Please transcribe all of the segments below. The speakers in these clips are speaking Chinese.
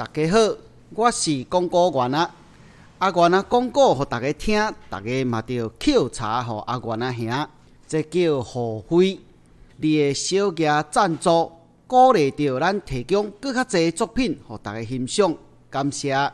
大家好，我是广告员啊。阿元啊，广告互大家听，大家嘛着抾茶互阿元啊兄，这叫互惠。你的小额赞助，鼓励着咱提供更较侪作品互大家欣赏，感谢。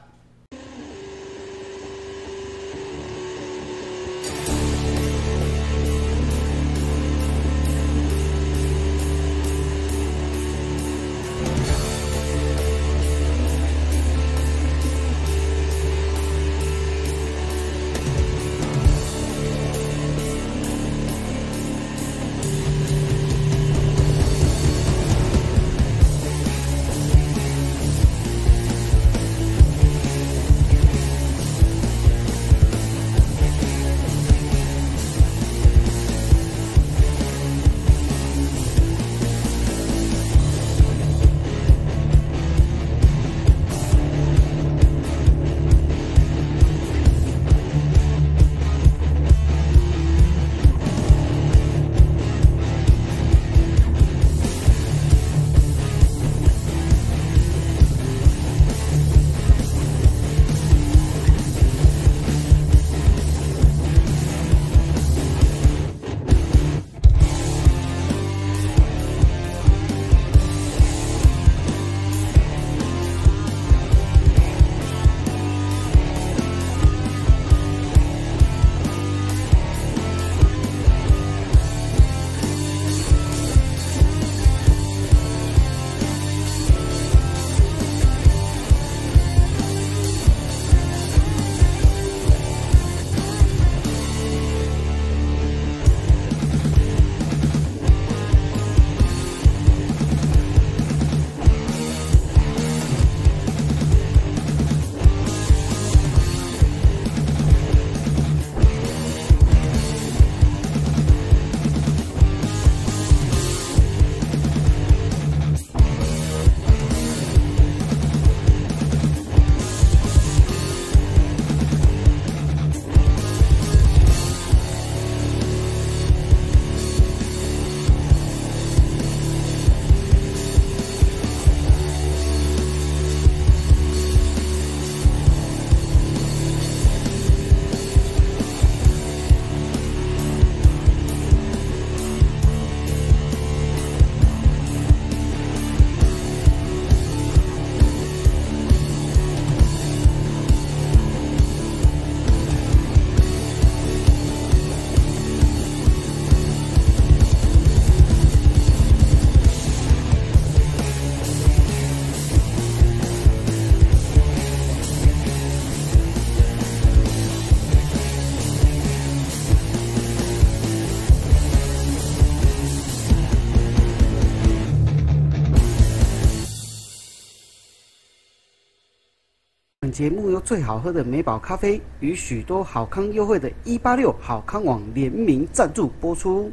节目由最好喝的美宝咖啡与许多好康优惠的一八六好康网联名赞助播出。《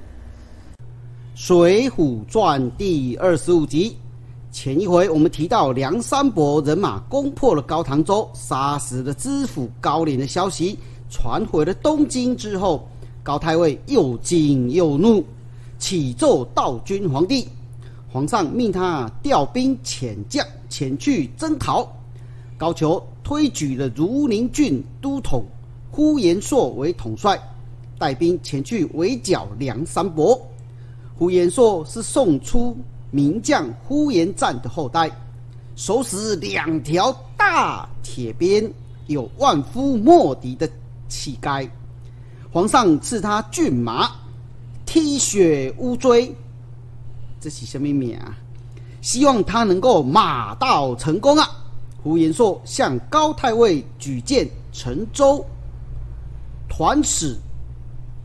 水浒传》第二十五集，前一回我们提到梁山伯人马攻破了高唐州，杀死了知府高廉的消息传回了东京之后，高太尉又惊又怒，启奏道君皇帝，皇上命他调兵遣将前去征讨，高俅。推举了如宁郡都统呼延灼为统帅，带兵前去围剿梁山伯。呼延灼是宋初名将呼延赞的后代，手使两条大铁鞭，有万夫莫敌的气概。皇上赐他骏马，踢雪乌骓，这是什么名啊？希望他能够马到成功啊！胡延硕向高太尉举荐陈州团使、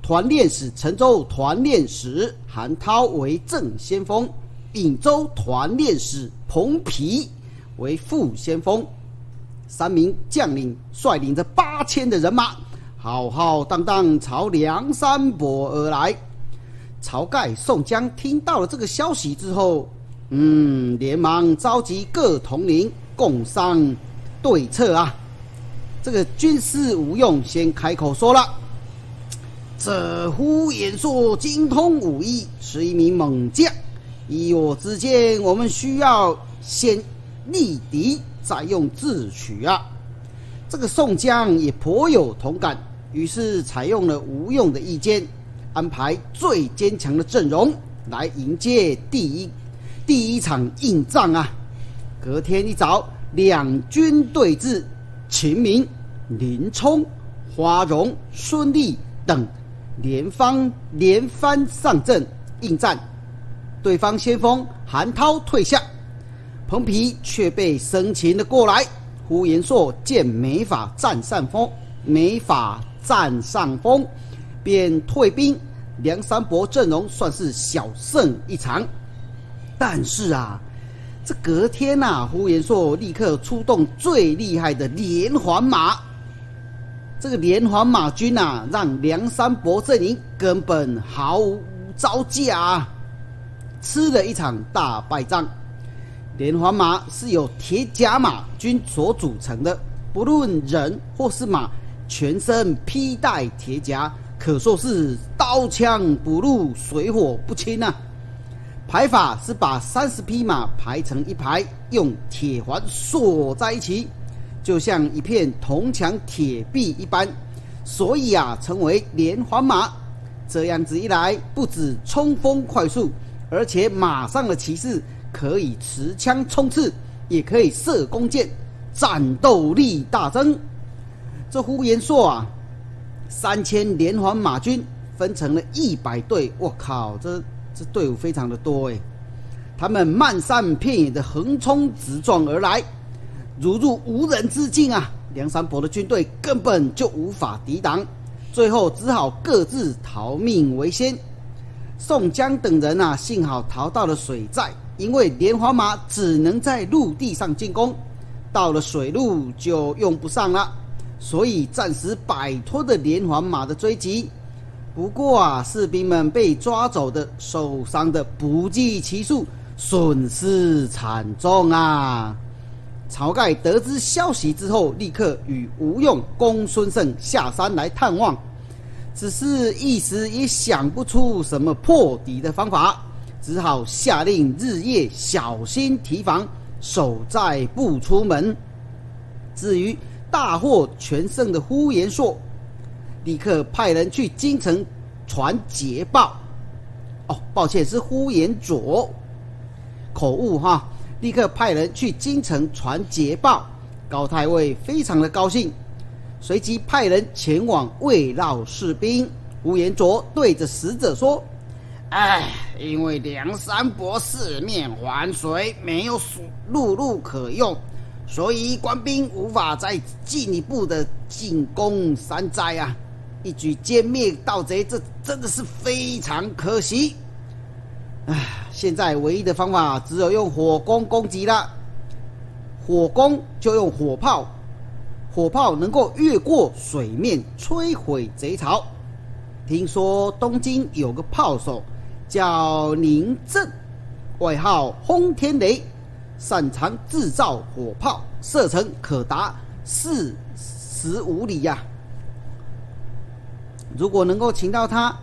团练使陈州团练使韩涛为正先锋，颍州团练使彭皮为副先锋。三名将领率领着八千的人马，浩浩荡荡朝梁山泊而来。晁盖、宋江听到了这个消息之后，嗯，连忙召集各统领。共商对策啊！这个军师吴用先开口说了：“这呼延灼精通武艺，是一名猛将。依我之见，我们需要先立敌，再用智取啊！这个宋江也颇有同感，于是采用了吴用的意见，安排最坚强的阵容来迎接第一第一场硬仗啊！隔天一早，两军对峙，秦明、林冲、花荣、孙立等连番连番上阵应战，对方先锋韩涛退下，彭皮却被生擒了过来。呼延灼见没法占上风，没法占上风，便退兵。梁山伯阵容算是小胜一场，但是啊，这隔天呐，呼延灼立刻出动最厉害的连环马。这个连环马军呐，让梁山伯阵营根本毫无招架，吃了一场大败仗。连环马是由铁甲马军所组成的，不论人或是马，全身披戴铁甲，可说是刀枪不入、水火不侵啊！排法是把三十匹马排成一排，用铁环锁在一起，就像一片铜墙铁壁一般，所以啊，称为连环马。这样子一来，不止冲锋快速，而且马上的骑士。可以持枪冲刺，也可以射弓箭，战斗力大增。这呼延灼啊，三千连环马军分成了一百队，我靠，这这队伍非常的多哎！他们漫山遍野的横冲直撞而来，如入无人之境啊！梁山伯的军队根本就无法抵挡，最后只好各自逃命为先。宋江等人啊，幸好逃到了水寨。因为连环马只能在陆地上进攻，到了水路就用不上了，所以暂时摆脱了连环马的追击。不过啊，士兵们被抓走的、受伤的不计其数，损失惨重啊！晁盖得知消息之后，立刻与吴用、公孙胜下山来探望，只是一时也想不出什么破敌的方法。只好下令日夜小心提防，守寨不出门。至于大获全胜的呼延灼，立刻派人去京城传捷报。哦，抱歉，是呼延灼，口误哈。立刻派人去京城传捷报。高太尉非常的高兴，随即派人前往慰劳士兵。呼延灼对着使者说。哎，因为梁山伯四面环水，没有陆路可用，所以官兵无法再进一步的进攻山寨啊！一举歼灭盗贼，这真的是非常可惜。唉，现在唯一的方法只有用火攻攻击了。火攻就用火炮，火炮能够越过水面摧毁贼巢。听说东京有个炮手。叫宁正，外号轰天雷，擅长制造火炮，射程可达四十五里呀。如果能够请到他，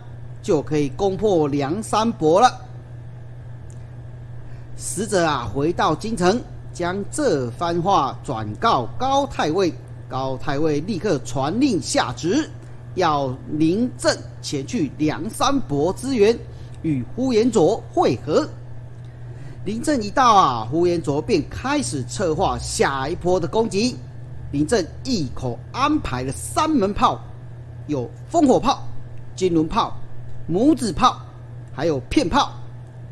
就可以攻破梁山伯了。使者啊，回到京城，将这番话转告高太尉。高太尉立刻传令下旨，要林正前去梁山伯支援。与呼延灼会合，临阵一到啊，呼延灼便开始策划下一波的攻击。临阵一口安排了三门炮，有烽火炮、金轮炮、拇指炮，还有片炮。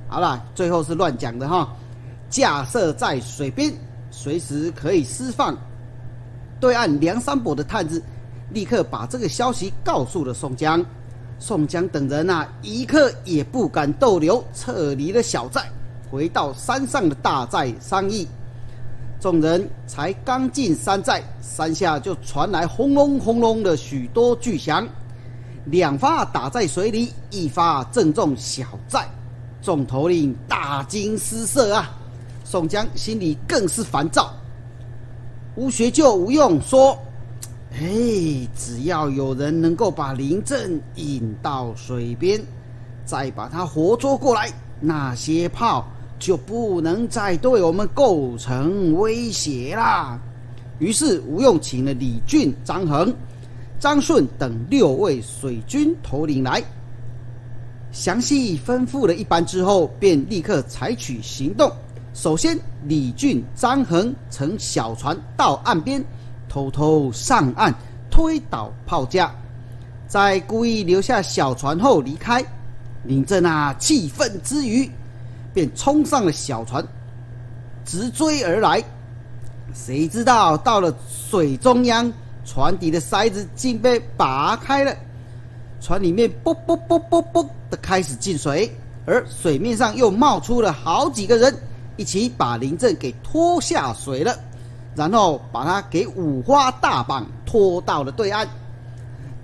好了，最后是乱讲的哈。架设在水边，随时可以释放。对岸梁山伯的探子立刻把这个消息告诉了宋江。宋江等人啊，一刻也不敢逗留，撤离了小寨，回到山上的大寨商议。众人才刚进山寨，山下就传来轰隆轰隆的许多巨响，两发打在水里，一发正中小寨，众头领大惊失色啊！宋江心里更是烦躁。吴学究吴用说。哎，只要有人能够把林正引到水边，再把他活捉过来，那些炮就不能再对我们构成威胁啦。于是吴用请了李俊、张衡、张顺等六位水军头领来，详细吩咐了一番之后，便立刻采取行动。首先，李俊、张衡乘小船到岸边，偷偷上岸推倒炮架，在故意留下小船后离开。林正啊，气愤之余。便冲上了小船，直追而来。谁知道到了水中央，船底的塞子竟被拔开了，船里面啵啵啵啵啵的开始进水，而水面上又冒出了好几个人，一起把林正给拖下水了，然后把他给五花大绑拖到了对岸。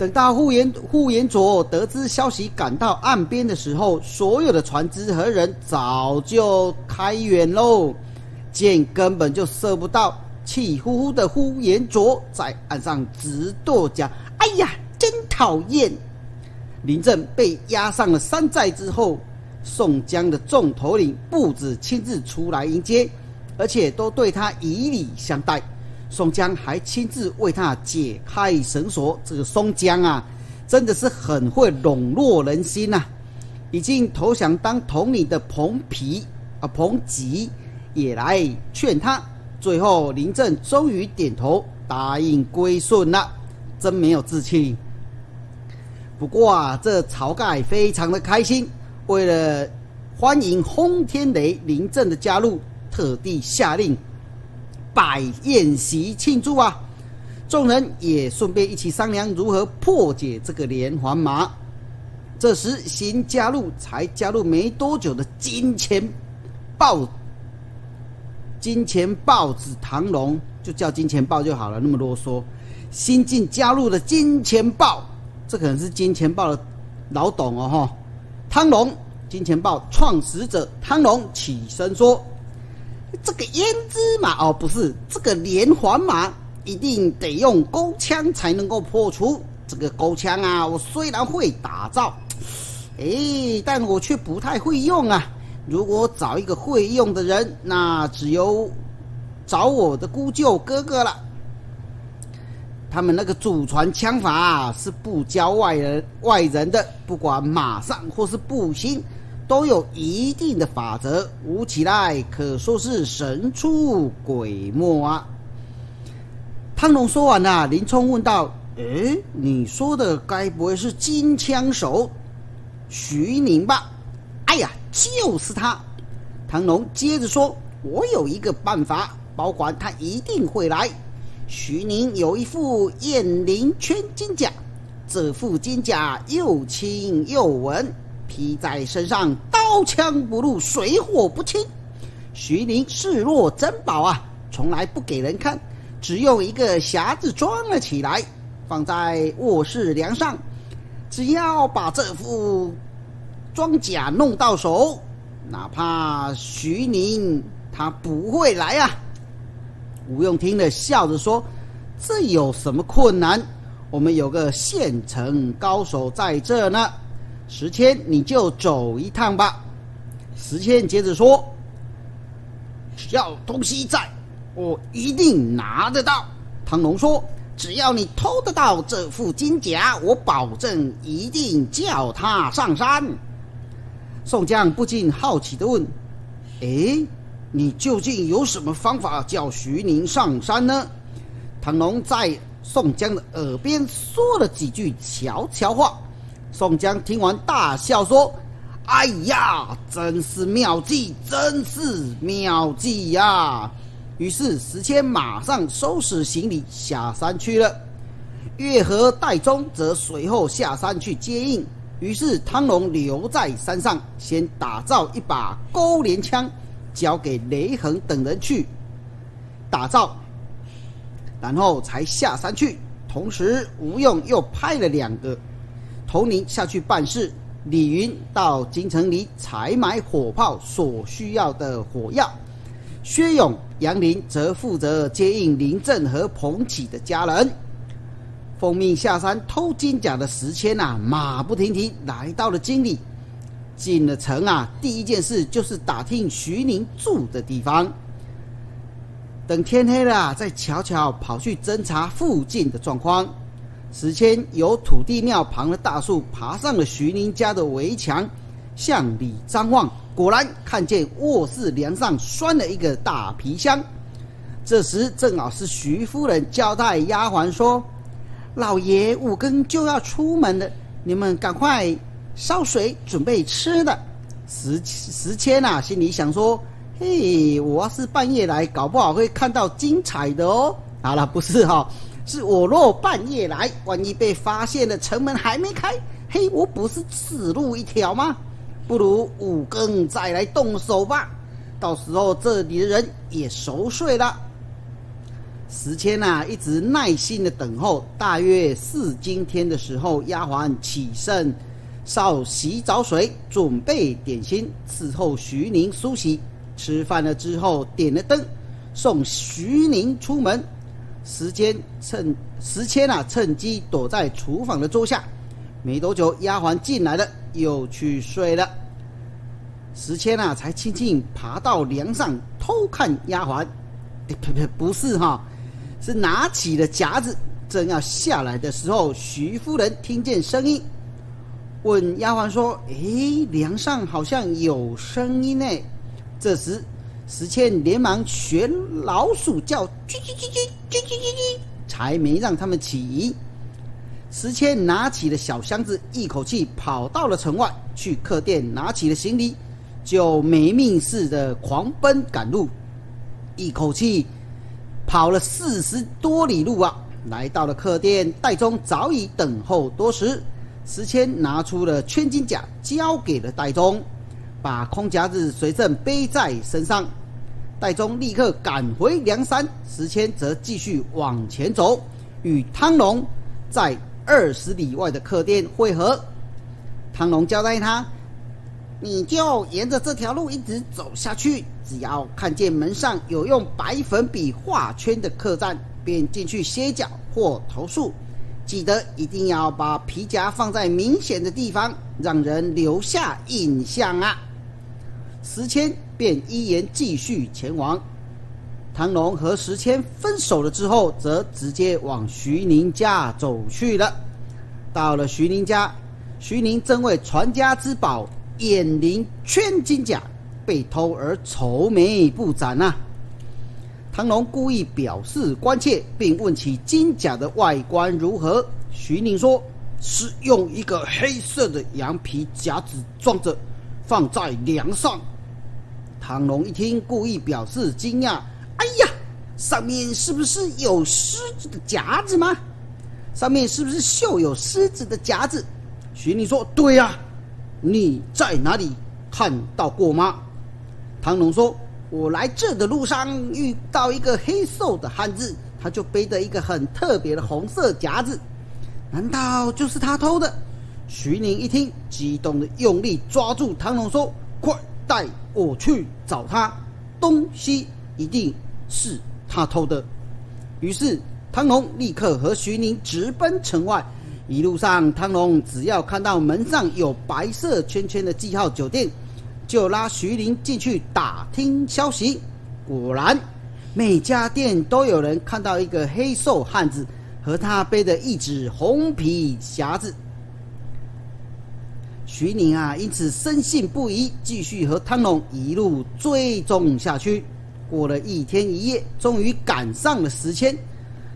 等到呼延呼延灼得知消息，赶到岸边的时候，所有的船只和人早就开远喽，箭根本就射不到。气呼呼的呼延灼在岸上直跺脚：“哎呀，真讨厌！”林正被押上了山寨之后，宋江的众头领不止亲自出来迎接，而且都对他以礼相待。宋江还亲自为他解开绳索。这个宋江啊，真的是很会笼络人心呐！已经投降当统领的彭皮啊，彭吉也来劝他。最后林正终于点头答应归顺了，真没有志气。不过啊，这晁盖非常的开心，为了欢迎轰天雷林正的加入，特地下令。摆宴席庆祝啊！众人也顺便一起商量如何破解这个连环马。这时新加入才加入没多久的金钱豹，金钱豹子唐龙就叫金钱豹就好了，那么啰嗦。新进加入的金钱豹，这可能是金钱豹的老董哦哈。汤龙，金钱豹创始者汤龙起身说。这个胭脂马哦，不是这个连环马，一定得用钩枪才能够破除。这个钩枪啊，我虽然会打造，哎，但我却不太会用啊。如果找一个会用的人，那只有找我的姑舅哥哥了。他们那个祖传枪法是不教外人外人的，不管马上或是步行。都有一定的法则，舞起来可说是神出鬼没啊！汤龙说完了，林冲问道：“诶，你说的该不会是金枪手徐宁吧？”“哎呀，就是他！”唐龙接着说：“我有一个办法，保管他一定会来。徐宁有一副雁翎圈金甲，这副金甲又轻又稳。”披在身上，刀枪不入，水火不侵。徐宁视若珍宝啊，从来不给人看，只用一个匣子装了起来，放在卧室梁上。只要把这副装甲弄到手，哪怕徐宁他不会来啊。吴用听了，笑着说：“这有什么困难？我们有个县城高手在这呢。”石谦，你就走一趟吧。石谦接着说：“只要东西在，我一定拿得到。”唐龙说：“只要你偷得到这副金甲，我保证一定叫他上山。”宋江不禁好奇的问：“哎，你究竟有什么方法叫徐宁上山呢？”唐龙在宋江的耳边说了几句悄悄话。宋江听完，大笑说：“哎呀，真是妙计，真是妙计呀！”于是石谦马上收拾行李下山去了。月和戴宗则随后下山去接应。于是汤龙留在山上，先打造一把钩镰枪，交给雷横等人去打造，然后才下山去。同时，吴用又派了两个。头领下去办事，李云到京城里采买火炮所需要的火药，薛勇、杨林则负责接应林震和彭起的家人。奉命下山偷金甲的石谦呐，马不停蹄来到了京里，进了城啊，第一件事就是打听徐宁住的地方。等天黑了，再悄悄跑去侦查附近的状况。时迁由土地庙旁的大树爬上了徐宁家的围墙，向里张望，果然看见卧室梁上拴了一个大皮箱。这时正好是徐夫人交代丫鬟说：“老爷五更就要出门了，你们赶快烧水准备吃的。”时时迁啊，心里想说：“嘿，我要是半夜来，搞不好会看到精彩的哦。”好了，不是哈。是我若半夜来，万一被发现了，城门还没开，嘿，我不是死路一条吗？不如五更再来动手吧，到时候这里的人也熟睡了。时迁呐，一直耐心的等候，大约四更天的时候，丫鬟起身烧洗澡水，准备点心，伺候徐宁梳洗。吃饭了之后，点了灯，送徐宁出门。时间趁时迁啊，趁机躲在厨房的桌下。没多久，丫鬟进来了，又去睡了。时迁啊，才轻轻爬到梁上偷看丫鬟。呸呸，不是哈，是拿起了夹子，正要下来的时候，徐夫人听见声音，问丫鬟说：“诶，梁上好像有声音呢。”这时。石谦连忙学老鼠叫，叽叽叽叽叽叽叽叽，才没让他们起疑。石谦拿起了小箱子，一口气跑到了城外，去客店拿起了行李，就没命似的狂奔赶路，一口气跑了四十多里路啊！来到了客店，袋中早已等候多时。石谦拿出了千金甲，交给了袋中，把空夹子随身背在身上。戴宗立刻赶回梁山，石谦则继续往前走，与汤龙在二十里外的客店会合。汤龙交代他：“你就沿着这条路一直走下去，只要看见门上有用白粉笔画圈的客栈，便进去歇脚或投宿。记得一定要把皮夹放在明显的地方，让人留下印象啊！”石谦。便依言继续前往。唐龙和石谦分手了之后，则直接往徐宁家走去了。到了徐宁家，徐宁正为传家之宝眼灵圈金甲被偷而愁眉不展呐。唐龙故意表示关切，并问起金甲的外观如何。徐宁说：“是用一个黑色的羊皮夹子装着，放在梁上。”唐龙一听，故意表示惊讶：“哎呀，上面是不是有狮子的夹子吗？上面是不是绣有狮子的夹子？”徐宁说：“对呀，你在哪里看到过吗？”唐龙说：“我来这的路上遇到一个黑瘦的汉子，他就背着一个很特别的红色夹子，难道就是他偷的？”徐宁一听，激动的用力抓住唐龙说：“快！”带我去找他，东西一定是他偷的。于是汤龙立刻和徐宁直奔城外。一路上，汤龙只要看到门上有白色圈圈的记号酒店，就拉徐宁进去打听消息。果然，每家店都有人看到一个黑瘦汉子和他背的一只红皮匣子。徐宁啊，因此深信不疑，继续和汤龙一路追踪下去。过了一天一夜，终于赶上了时迁。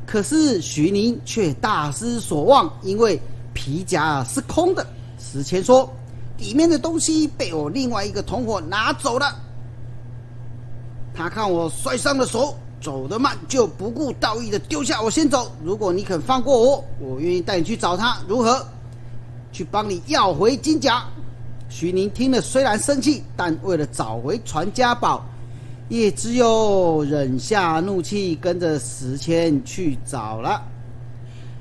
可是徐宁却大失所望，因为皮夹是空的。时迁说：“里面的东西被我另外一个同伙拿走了。他看我摔伤了手，走得慢，就不顾道义的丢下我先走。如果你肯放过我，我愿意带你去找他，如何？”去帮你要回金甲。徐宁听了，虽然生气，但为了找回传家宝，也只有忍下怒气，跟着石谦去找了。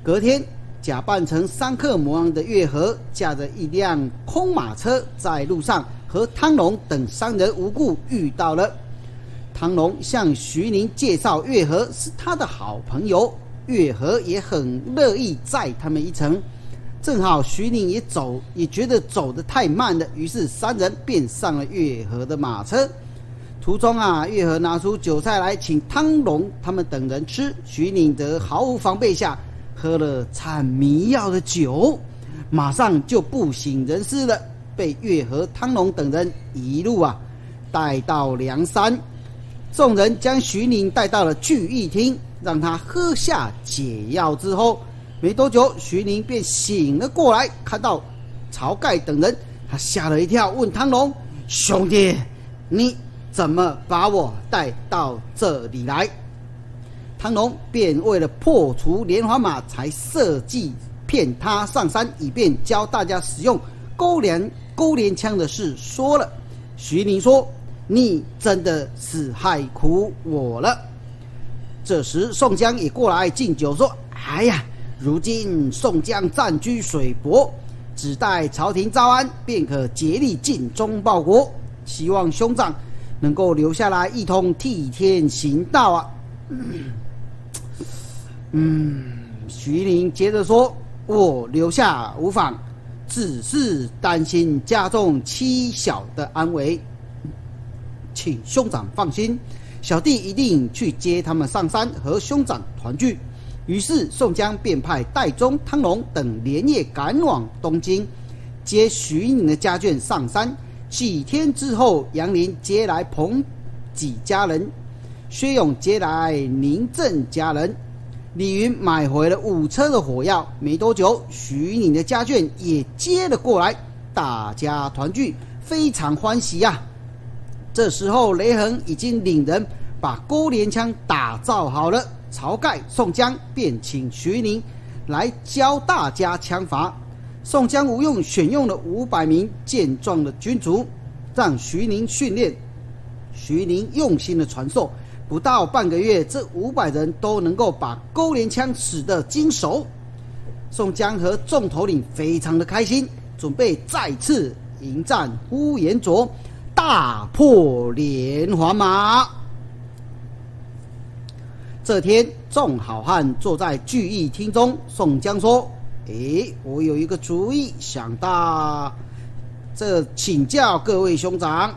隔天，假扮成商客模样的月和，驾着一辆空马车，在路上和汤龙等三人无故遇到了。汤龙向徐宁介绍月和是他的好朋友，月和也很乐意载他们一程。正好徐宁也走，也觉得走得太慢了，于是三人便上了月河的马车。途中啊，月河拿出酒菜来请汤龙他们等人吃，徐宁则毫无防备下喝了掺迷药的酒，马上就不省人事了，被月河、汤龙等人一路啊带到梁山。众人将徐宁带到了聚义厅，让他喝下解药之后。没多久，徐宁便醒了过来，看到晁盖等人，他吓了一跳，问汤龙：“兄弟，你怎么把我带到这里来？”汤龙便为了破除连环马，才设计骗他上山，以便教大家使用勾连勾连枪的事说了。徐宁说：“你真的是害苦我了。”这时，宋江也过来敬酒说：“哎呀！”如今宋江占据水泊，只待朝廷招安，便可竭力尽忠报国。希望兄长能够留下来，一同替天行道啊！嗯，徐宁接着说：“我留下无妨，只是担心家中妻小的安危，请兄长放心，小弟一定去接他们上山，和兄长团聚。”于是宋江便派戴宗、汤龙等连夜赶往东京，接徐宁的家眷上山。几天之后，杨林接来彭几家人，薛勇接来宁正家人，李云买回了五车的火药。没多久，徐宁的家眷也接了过来，大家团聚，非常欢喜呀。这时候，雷横已经领人把钩镰枪打造好了。晁盖、宋江便请徐宁来教大家枪法。宋江吴用选用了五百名健壮的军卒，让徐宁训练。徐宁用心的传授，不到半个月，这五百人都能够把钩镰枪使得精熟。宋江和众头领非常的开心，准备再次迎战呼延灼，大破连环马。这天，众好汉坐在聚义厅中。宋江说：“诶，我有一个主意，想到这请教各位兄长。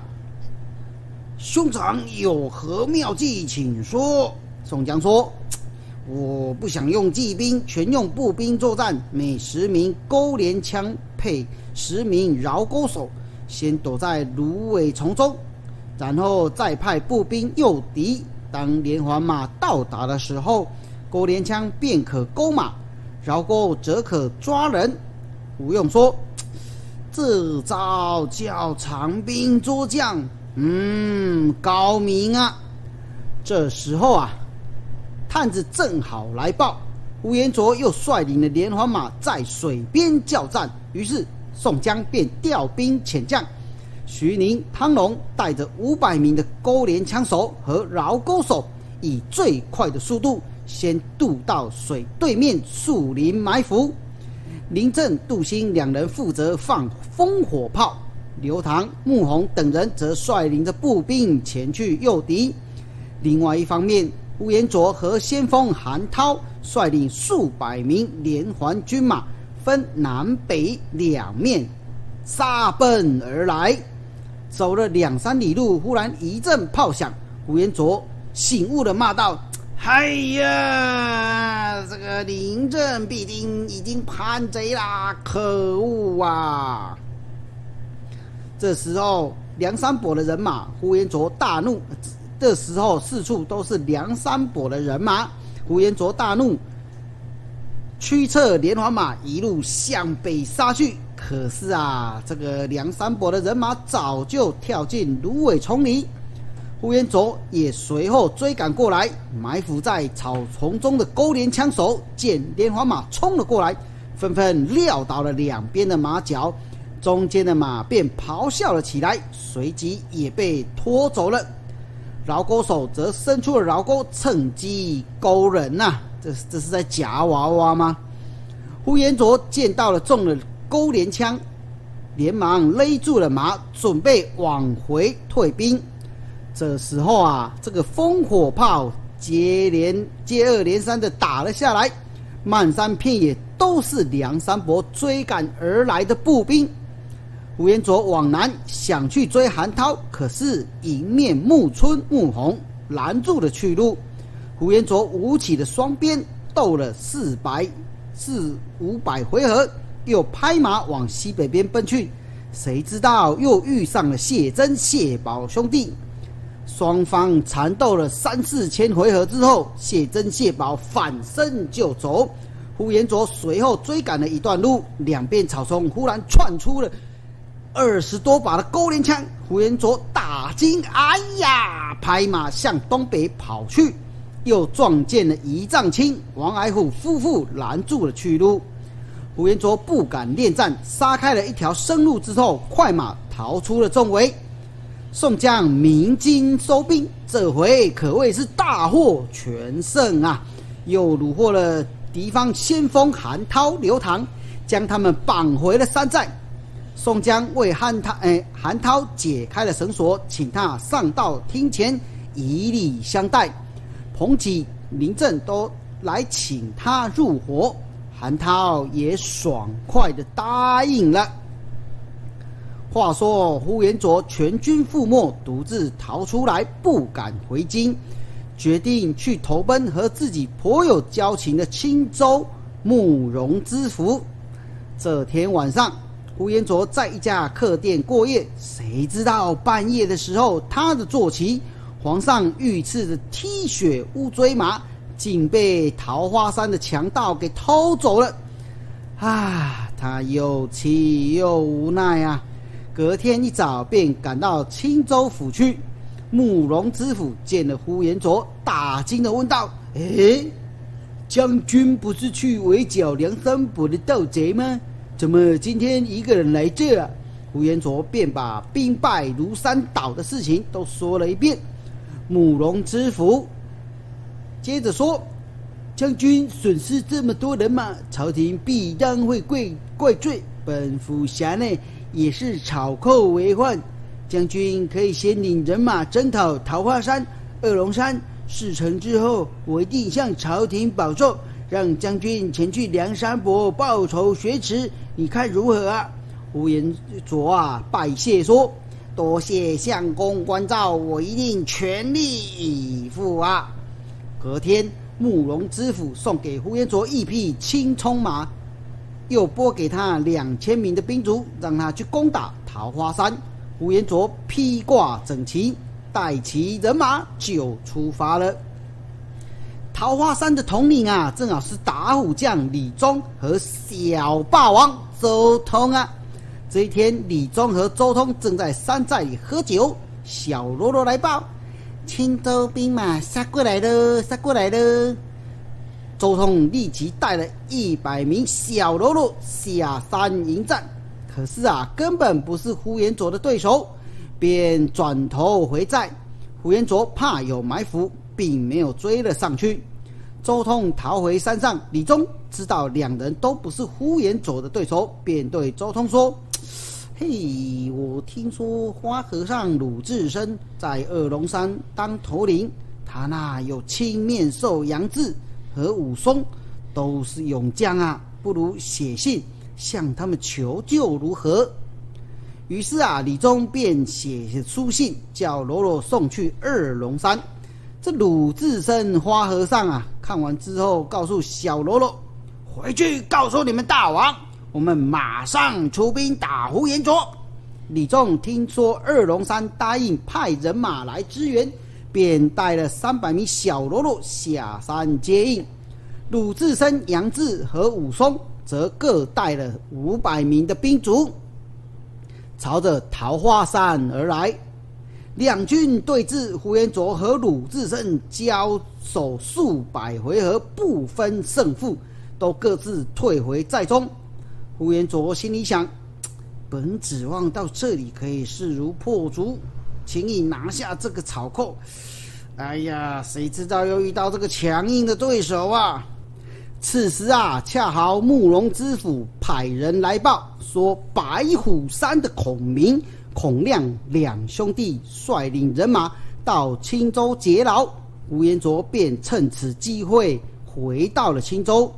兄长有何妙计，请说。”宋江说：“我不想用骑兵，全用步兵作战。每十名钩镰枪配十名绕钩手，先躲在芦苇丛中，然后再派步兵诱敌。”当连环马到达的时候，钩镰枪便可钩马，绕钩则可抓人。吴用说：“这招叫长兵捉将，嗯，高明啊！”这时候啊，探子正好来报，呼延灼又率领了连环马在水边叫战。于是宋江便调兵遣将。徐宁、汤龙带着五百名的钩镰枪手和饶钩手，以最快的速度先渡到水对面树林埋伏。林正、杜兴两人负责放烽火炮，刘唐、穆弘等人则率领着步兵前去诱敌。另外一方面，呼延灼和先锋韩涛率领数百名连环军马，分南北两面杀奔而来。走了两三里路，忽然一阵炮响，呼延灼醒悟的骂道：“哎呀，这个临阵必定已经叛贼啦！可恶啊！”这时候，梁山伯的人马，呼延灼大怒。这时候，四处都是梁山伯的人马，呼延灼大怒，驱策连环马一路向北杀去。可是啊，这个梁山伯的人马早就跳进芦苇丛里，呼延灼也随后追赶过来。埋伏在草丛中的钩镰枪手见连环马冲了过来，纷纷撂倒了两边的马脚，中间的马便咆哮了起来，随即也被拖走了。饶钩手则伸出了饶钩，趁机勾人呐！这这是在夹娃娃吗？呼延灼见到了中了。勾连枪，连忙勒住了马，准备往回退兵。这时候啊，这个烽火炮接连接二连三的打了下来，漫山遍野都是梁山伯追赶而来的步兵。呼延灼往南想去追韩涛，可是迎面木村木红拦住了去路。呼延灼舞起的双鞭，斗了四百四五百回合，又拍马往西北边奔去。谁知道又遇上了谢珍、谢宝兄弟。双方缠斗了三四千回合之后，谢珍、谢宝反身就走。呼延灼随后追赶了一段路，两边草丛忽然窜出了。二十多把的钩镰枪，呼延灼大惊，哎呀，拍马向东北跑去，又撞见了仪仗卿、王矮虎夫妇拦住了去路。呼延卓不敢恋战，杀开了一条生路之后，快马逃出了重围。宋江鸣金收兵，这回可谓是大获全胜啊！又虏获了敌方先锋韩涛、刘唐，将他们绑回了山寨。宋江为韩涛哎韩涛解开了绳索，请他上到厅前以礼相待。彭起、林震都来请他入伙，韩涛也爽快的答应了。话说呼延灼全军覆没，独自逃出来，不敢回京，决定去投奔和自己颇有交情的青州慕容知府。这天晚上。呼延灼在一家客店过夜，谁知道半夜的时候，他的坐骑皇上御赐的踢血乌骓马，竟被桃花山的强盗给偷走了。啊，他又气又无奈啊！隔天一早便赶到青州府去。慕容知府见了呼延灼，大惊的问道：“哎，将军不是去围剿梁山伯的盗贼吗？”怎么今天一个人来这？呼延灼便把兵败如山倒的事情都说了一遍。慕容知府接着说：“将军损失这么多人马，朝廷必当会怪怪罪。本府辖内也是草寇为患，将军可以先领人马征讨桃花山、二龙山。事成之后，我一定向朝廷保奏，让将军前去梁山伯报仇雪耻。”你看如何啊？呼延灼啊，拜谢说：“多谢相公关照，我一定全力以赴啊！”隔天，慕容知府送给呼延灼一匹青骢马，又拨给他两千名的兵卒，让他去攻打桃花山。呼延灼披挂整齐，带齐人马就出发了。桃花山的统领啊，正好是打虎将李忠和小霸王。周通啊，这一天，李忠和周通正在山寨里喝酒。小喽啰来报，青州兵马杀过来了，杀过来了。周通立即带了一百名小喽啰下山迎战，可是啊，根本不是呼延灼的对手，便转头回寨。呼延灼怕有埋伏，并没有追了上去。周通逃回山上，李忠知道两人都不是呼延灼的对手，便对周通说：“嘿，我听说花和尚鲁智深在二龙山当头领，他那有青面兽杨志和武松，都是勇将啊，不如写信向他们求救如何？”于是啊，李忠便写书信叫罗罗送去二龙山。这鲁智深花和尚啊，看完之后告诉小罗罗：“回去告诉你们大王，我们马上出兵打呼延灼。”李忠听说二龙山答应派人马来支援，便带了三百名小喽啰下山接应。鲁智深、杨志和武松则各带了五百名的兵卒，朝着桃花山而来。两军对峙，呼延灼和鲁智深交手数百回合，不分胜负，都各自退回寨中。呼延灼心里想：本指望到这里可以势如破竹，轻易拿下这个草寇。哎呀，谁知道又遇到这个强硬的对手啊！此时啊，恰好慕容知府派人来报说，白虎山的孔明。孔亮两兄弟率领人马到青州劫牢，吴延灼便趁此机会回到了青州。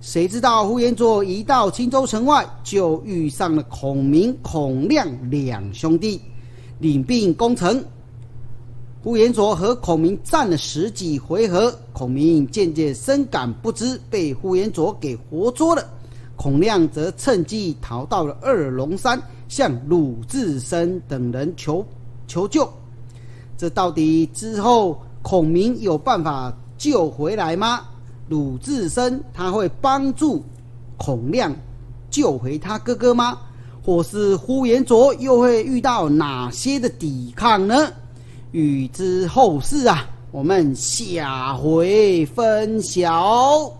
谁知道呼延灼一到青州城外，就遇上了孔明、孔亮两兄弟，领兵攻城。呼延灼和孔明战了十几回合，孔明渐渐深感不知，被呼延灼给活捉了。孔亮则趁机逃到了二龙山，向鲁智深等人求求救。这到底之后孔明有办法救回来吗？鲁智深他会帮助孔亮救回他哥哥吗？或是呼延灼又会遇到哪些的抵抗呢？欲知后事啊，我们下回分晓。